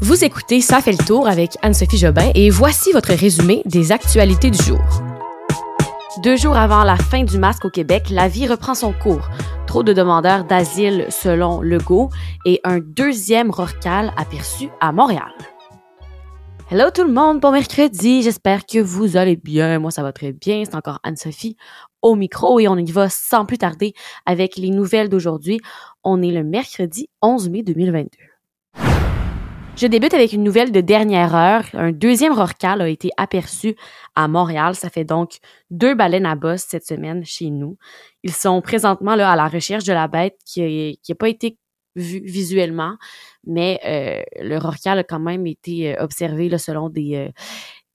Vous écoutez Ça fait le tour avec Anne-Sophie Jobin et voici votre résumé des actualités du jour. Deux jours avant la fin du masque au Québec, la vie reprend son cours. Trop de demandeurs d'asile selon Legault et un deuxième rorcal aperçu à Montréal. Hello tout le monde, bon mercredi, j'espère que vous allez bien. Moi ça va très bien, c'est encore Anne-Sophie au micro et on y va sans plus tarder avec les nouvelles d'aujourd'hui. On est le mercredi 11 mai 2022. Je débute avec une nouvelle de dernière heure. Un deuxième rorcal a été aperçu à Montréal. Ça fait donc deux baleines à bosse cette semaine chez nous. Ils sont présentement là à la recherche de la bête qui n'a pas été vue visuellement, mais euh, le rorcal a quand même été euh, observé là, selon des, euh,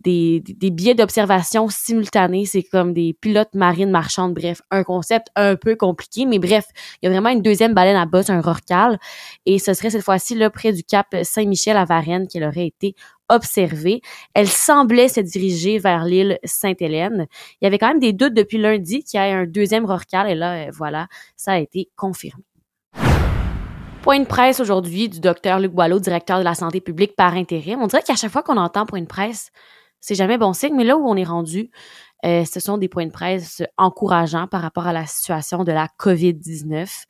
des, des biais d'observation simultanés. C'est comme des pilotes marines marchandes. Bref, un concept un peu compliqué, mais bref, il y a vraiment une deuxième baleine à bosse, un rorcal. Et ce serait cette fois-ci là près du cap Saint-Michel à Varennes qu'elle aurait été observée. Elle semblait se diriger vers l'île Sainte-Hélène. Il y avait quand même des doutes depuis lundi qu'il y ait un deuxième rorcal et là, euh, voilà, ça a été confirmé. Point de presse aujourd'hui du docteur Luc Boileau, directeur de la santé publique par intérim. On dirait qu'à chaque fois qu'on entend point de presse, c'est jamais bon signe, mais là où on est rendu, euh, ce sont des points de presse encourageants par rapport à la situation de la COVID-19.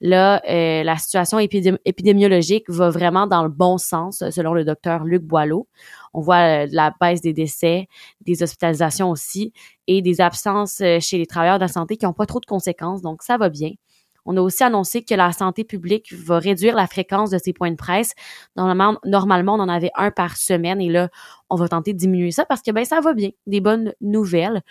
Là, euh, la situation épidémiologique va vraiment dans le bon sens, selon le docteur Luc Boileau. On voit euh, la baisse des décès, des hospitalisations aussi, et des absences chez les travailleurs de la santé qui n'ont pas trop de conséquences, donc ça va bien. On a aussi annoncé que la santé publique va réduire la fréquence de ces points de presse. Normalement, normalement, on en avait un par semaine et là, on va tenter de diminuer ça parce que ben ça va bien, des bonnes nouvelles.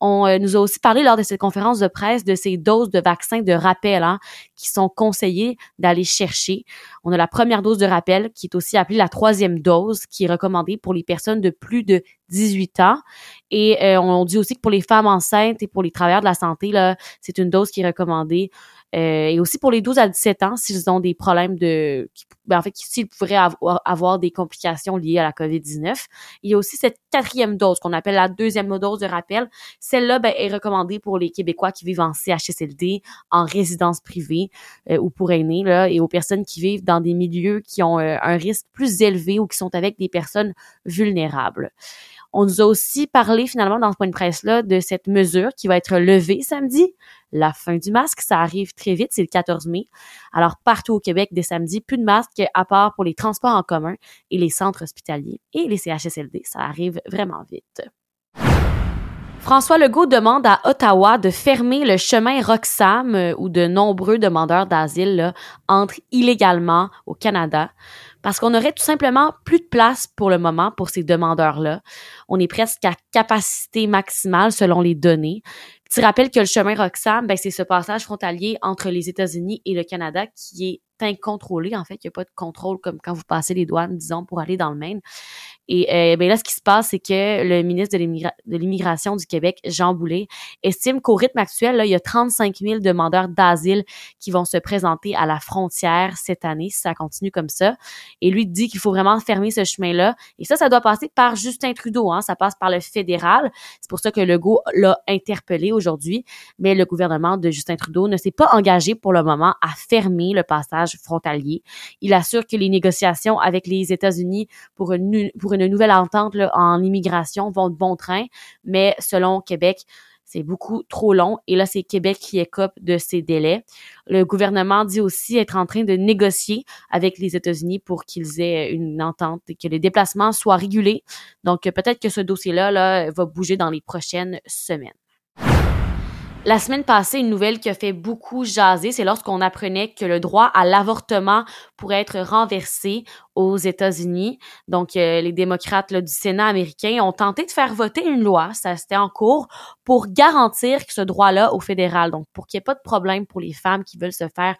On euh, nous a aussi parlé lors de cette conférence de presse de ces doses de vaccins de rappel hein, qui sont conseillées d'aller chercher. On a la première dose de rappel qui est aussi appelée la troisième dose qui est recommandée pour les personnes de plus de 18 ans. Et euh, on dit aussi que pour les femmes enceintes et pour les travailleurs de la santé, là, c'est une dose qui est recommandée euh, et aussi pour les 12 à 17 ans, s'ils ont des problèmes de... Ben en fait, s'ils pourraient avoir, des complications liées à la COVID-19. Il y a aussi cette quatrième dose qu'on appelle la deuxième dose de rappel. Celle-là ben, est recommandée pour les Québécois qui vivent en CHSLD, en résidence privée euh, ou pour aînés, là, et aux personnes qui vivent dans des milieux qui ont euh, un risque plus élevé ou qui sont avec des personnes vulnérables. On nous a aussi parlé finalement dans ce point de presse-là de cette mesure qui va être levée samedi. La fin du masque, ça arrive très vite, c'est le 14 mai. Alors partout au Québec, dès samedi, plus de masques à part pour les transports en commun et les centres hospitaliers et les CHSLD. Ça arrive vraiment vite. François Legault demande à Ottawa de fermer le chemin Roxham euh, où de nombreux demandeurs d'asile entrent illégalement au Canada parce qu'on aurait tout simplement plus de place pour le moment pour ces demandeurs-là. On est presque à capacité maximale selon les données. Petit rappel que le chemin Roxham, ben, c'est ce passage frontalier entre les États-Unis et le Canada qui est incontrôlé. En fait, il n'y a pas de contrôle comme quand vous passez les douanes, disons, pour aller dans le Maine. Et euh, ben là, ce qui se passe, c'est que le ministre de l'immigration du Québec, Jean Boulet, estime qu'au rythme actuel, il y a 35 000 demandeurs d'asile qui vont se présenter à la frontière cette année, si ça continue comme ça. Et lui dit qu'il faut vraiment fermer ce chemin-là. Et ça, ça doit passer par Justin Trudeau. Hein. Ça passe par le fédéral. C'est pour ça que Legault l'a interpellé aujourd'hui. Mais le gouvernement de Justin Trudeau ne s'est pas engagé pour le moment à fermer le passage frontalier. Il assure que les négociations avec les États-Unis pour une, pour une une nouvelle entente en immigration vont de bon train, mais selon Québec, c'est beaucoup trop long. Et là, c'est Québec qui écope de ces délais. Le gouvernement dit aussi être en train de négocier avec les États-Unis pour qu'ils aient une entente et que les déplacements soient régulés. Donc, peut-être que ce dossier-là là, va bouger dans les prochaines semaines. La semaine passée, une nouvelle qui a fait beaucoup jaser, c'est lorsqu'on apprenait que le droit à l'avortement pourrait être renversé aux États-Unis. Donc, euh, les démocrates du Sénat américain ont tenté de faire voter une loi, ça c'était en cours, pour garantir que ce droit-là au fédéral, donc pour qu'il n'y ait pas de problème pour les femmes qui veulent se faire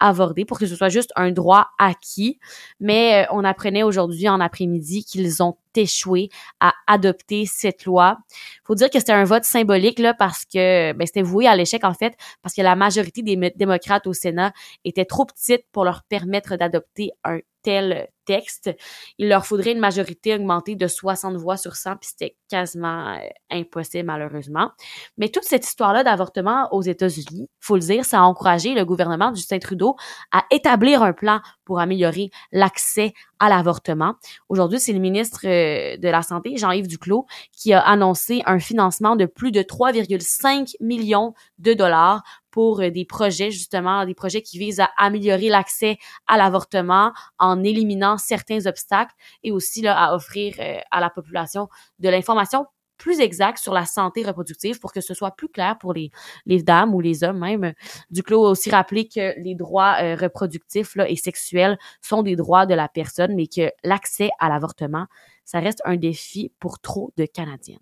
avorter, pour que ce soit juste un droit acquis. Mais euh, on apprenait aujourd'hui en après-midi qu'ils ont échoué à adopter cette loi. Faut dire que c'était un vote symbolique là parce que ben, c'était voué à l'échec en fait parce que la majorité des démocrates au Sénat étaient trop petites pour leur permettre d'adopter un tel texte, il leur faudrait une majorité augmentée de 60 voix sur 100, puis c'était quasiment euh, impossible malheureusement. Mais toute cette histoire-là d'avortement aux États-Unis, faut le dire, ça a encouragé le gouvernement de Justin Trudeau à établir un plan pour améliorer l'accès à l'avortement. Aujourd'hui, c'est le ministre euh, de la Santé, Jean-Yves Duclos, qui a annoncé un financement de plus de 3,5 millions de dollars pour euh, des projets, justement, des projets qui visent à améliorer l'accès à l'avortement en éliminant certains obstacles et aussi là, à offrir euh, à la population de l'information plus exacte sur la santé reproductive pour que ce soit plus clair pour les, les dames ou les hommes même. Duclos a aussi rappelé que les droits euh, reproductifs là, et sexuels sont des droits de la personne, mais que l'accès à l'avortement, ça reste un défi pour trop de Canadiennes.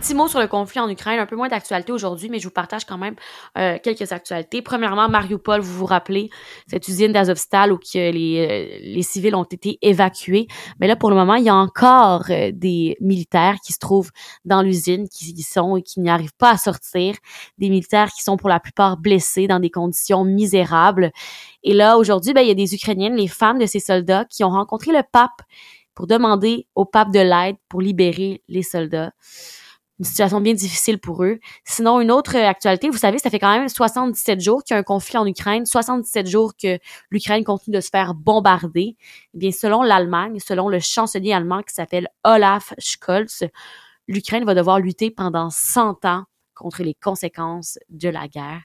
Petit mot sur le conflit en Ukraine, un peu moins d'actualité aujourd'hui, mais je vous partage quand même euh, quelques actualités. Premièrement, Mariupol, vous vous rappelez, cette usine d'Azovstal où que les, euh, les civils ont été évacués. Mais là, pour le moment, il y a encore euh, des militaires qui se trouvent dans l'usine, qui y sont et qui n'y arrivent pas à sortir. Des militaires qui sont pour la plupart blessés dans des conditions misérables. Et là, aujourd'hui, ben, il y a des Ukrainiennes, les femmes de ces soldats, qui ont rencontré le pape pour demander au pape de l'aide pour libérer les soldats une situation bien difficile pour eux. Sinon, une autre actualité, vous savez, ça fait quand même 77 jours qu'il y a un conflit en Ukraine, 77 jours que l'Ukraine continue de se faire bombarder. Eh bien, selon l'Allemagne, selon le chancelier allemand qui s'appelle Olaf Scholz, l'Ukraine va devoir lutter pendant 100 ans contre les conséquences de la guerre.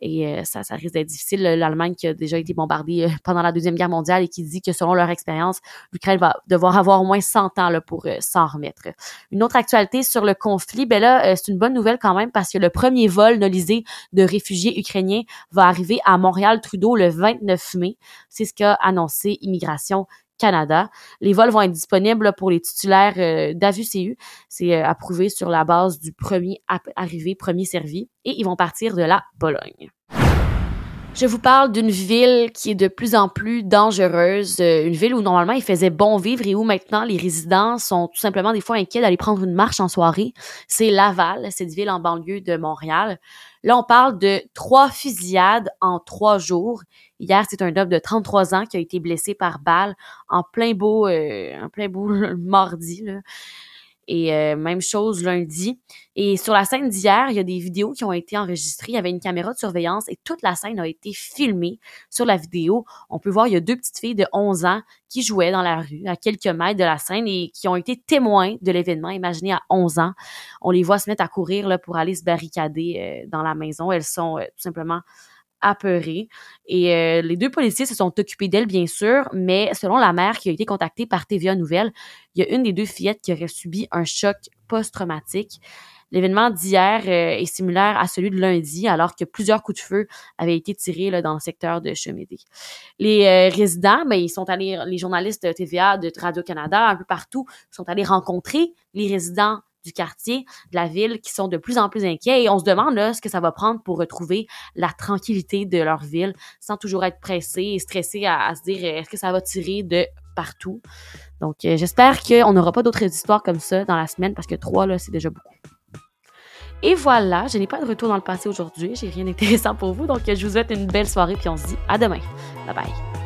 Et euh, ça, ça risque d'être difficile. L'Allemagne qui a déjà été bombardée euh, pendant la Deuxième Guerre mondiale et qui dit que selon leur expérience, l'Ukraine va devoir avoir au moins 100 ans pour euh, s'en remettre. Une autre actualité sur le conflit, ben là, c'est une bonne nouvelle quand même parce que le premier vol nolisé de réfugiés ukrainiens va arriver à Montréal-Trudeau le 29 mai. C'est ce qu'a annoncé Immigration Canada. Les vols vont être disponibles pour les titulaires euh, d'AVUCU. C'est euh, approuvé sur la base du premier arrivé, premier servi. Et ils vont partir de la Pologne. Je vous parle d'une ville qui est de plus en plus dangereuse, euh, une ville où normalement il faisait bon vivre et où maintenant les résidents sont tout simplement des fois inquiets d'aller prendre une marche en soirée. C'est Laval, cette ville en banlieue de Montréal. Là, on parle de trois fusillades en trois jours. Hier, c'est un homme de 33 ans qui a été blessé par balle en plein beau, euh, en plein beau mardi. Là. Et euh, même chose lundi. Et sur la scène d'hier, il y a des vidéos qui ont été enregistrées. Il y avait une caméra de surveillance et toute la scène a été filmée sur la vidéo. On peut voir, il y a deux petites filles de 11 ans qui jouaient dans la rue à quelques mètres de la scène et qui ont été témoins de l'événement. Imaginez à 11 ans, on les voit se mettre à courir là, pour aller se barricader euh, dans la maison. Elles sont euh, tout simplement apeurée. Et euh, les deux policiers se sont occupés d'elle, bien sûr, mais selon la mère qui a été contactée par TVA Nouvelle, il y a une des deux fillettes qui aurait subi un choc post-traumatique. L'événement d'hier euh, est similaire à celui de lundi, alors que plusieurs coups de feu avaient été tirés là, dans le secteur de Chemédé. Les euh, résidents, ben, ils sont allés, les journalistes de TVA, de Radio-Canada, un peu partout, sont allés rencontrer les résidents du quartier, de la ville, qui sont de plus en plus inquiets. Et on se demande là, ce que ça va prendre pour retrouver la tranquillité de leur ville, sans toujours être pressé et stressé à, se dire est-ce que ça va tirer de partout? Donc, euh, j'espère qu'on n'aura pas d'autres histoires comme ça dans la semaine, parce que trois, là, c'est déjà beaucoup. Et voilà, je n'ai pas de retour dans le passé aujourd'hui. J'ai rien d'intéressant pour vous. Donc, je vous souhaite une belle soirée, puis on se dit à demain. Bye bye.